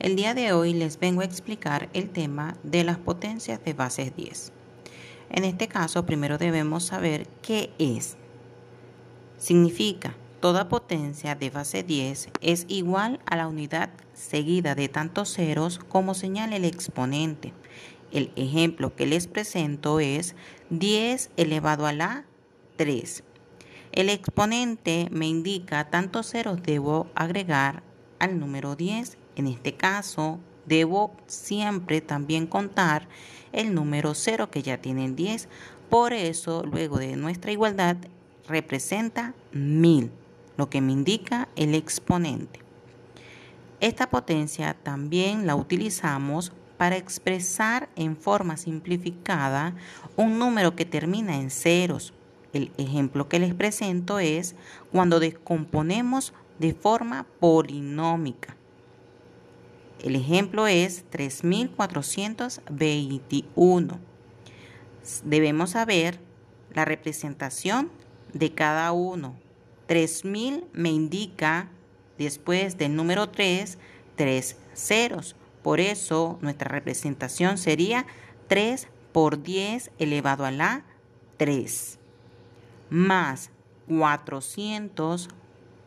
El día de hoy les vengo a explicar el tema de las potencias de bases 10. En este caso, primero debemos saber qué es. Significa, toda potencia de base 10 es igual a la unidad seguida de tantos ceros como señala el exponente. El ejemplo que les presento es 10 elevado a la 3. El exponente me indica tantos ceros debo agregar al número 10. En este caso, debo siempre también contar el número 0 que ya tiene el 10. Por eso, luego de nuestra igualdad, representa 1000, lo que me indica el exponente. Esta potencia también la utilizamos para expresar en forma simplificada un número que termina en ceros. El ejemplo que les presento es cuando descomponemos de forma polinómica. El ejemplo es 3421. Debemos saber la representación de cada uno. 3000 me indica después del número 3, 3 ceros. Por eso nuestra representación sería 3 por 10 elevado a la 3 más 400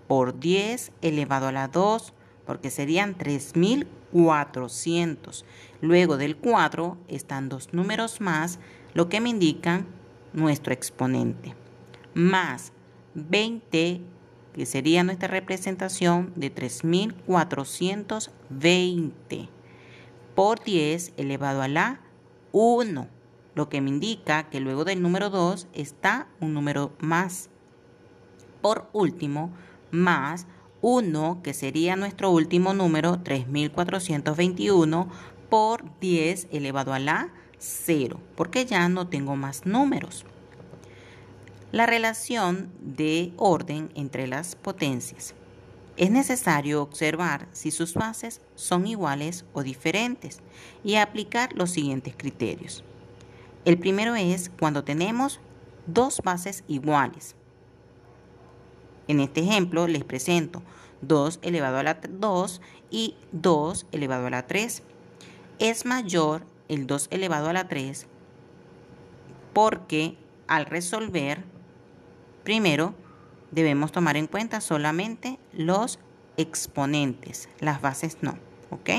por 10 elevado a la 2 porque serían 3400. Luego del 4 están dos números más, lo que me indican nuestro exponente. Más 20, que sería nuestra representación de 3420 por 10 elevado a la 1, lo que me indica que luego del número 2 está un número más. Por último, más 1, que sería nuestro último número, 3421, por 10 elevado a la 0, porque ya no tengo más números. La relación de orden entre las potencias. Es necesario observar si sus bases son iguales o diferentes y aplicar los siguientes criterios. El primero es cuando tenemos dos bases iguales. En este ejemplo les presento 2 elevado a la 2 y 2 elevado a la 3. Es mayor el 2 elevado a la 3 porque al resolver, primero debemos tomar en cuenta solamente los exponentes, las bases no, ¿ok?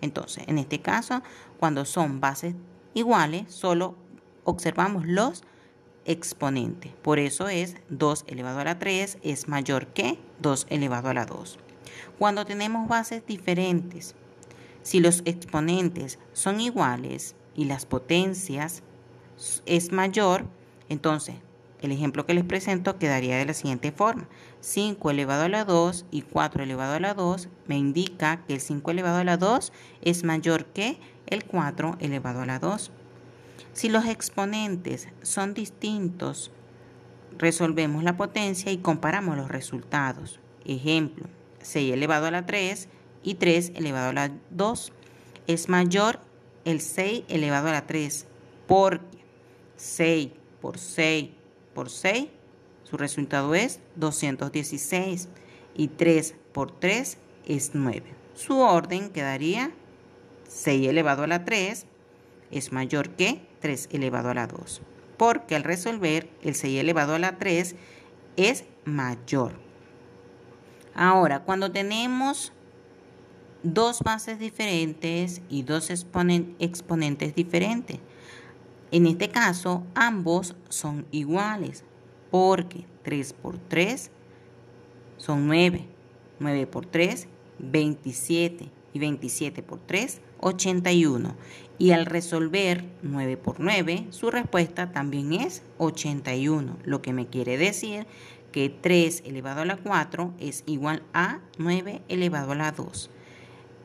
Entonces, en este caso, cuando son bases iguales, solo observamos los exponente. Por eso es 2 elevado a la 3 es mayor que 2 elevado a la 2. Cuando tenemos bases diferentes, si los exponentes son iguales y las potencias es mayor, entonces el ejemplo que les presento quedaría de la siguiente forma. 5 elevado a la 2 y 4 elevado a la 2 me indica que el 5 elevado a la 2 es mayor que el 4 elevado a la 2. Si los exponentes son distintos, resolvemos la potencia y comparamos los resultados. Ejemplo, 6 elevado a la 3 y 3 elevado a la 2. Es mayor el 6 elevado a la 3 porque 6 por 6 por 6, su resultado es 216 y 3 por 3 es 9. Su orden quedaría 6 elevado a la 3 es mayor que 3 elevado a la 2. Porque al resolver el 6 elevado a la 3 es mayor. Ahora, cuando tenemos dos bases diferentes y dos exponentes diferentes, en este caso ambos son iguales porque 3 por 3 son 9, 9 por 3, 27 y 27 por 3, 81. Y al resolver 9 por 9, su respuesta también es 81, lo que me quiere decir que 3 elevado a la 4 es igual a 9 elevado a la 2.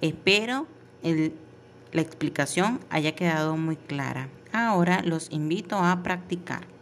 Espero la explicación haya quedado muy clara. Ahora los invito a practicar.